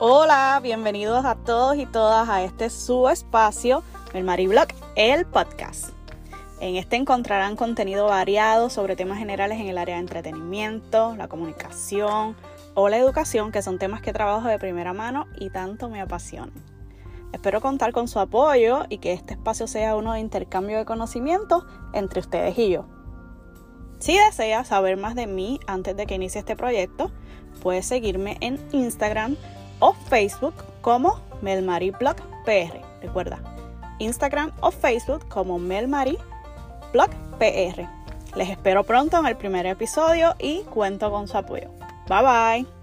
Hola, bienvenidos a todos y todas a este su espacio, el Mariblog, el podcast. En este encontrarán contenido variado sobre temas generales en el área de entretenimiento, la comunicación o la educación, que son temas que trabajo de primera mano y tanto me apasionan. Espero contar con su apoyo y que este espacio sea uno de intercambio de conocimientos entre ustedes y yo. Si deseas saber más de mí antes de que inicie este proyecto, puedes seguirme en Instagram o Facebook como Blog PR. Recuerda, Instagram o Facebook como Blog PR. Les espero pronto en el primer episodio y cuento con su apoyo. Bye bye.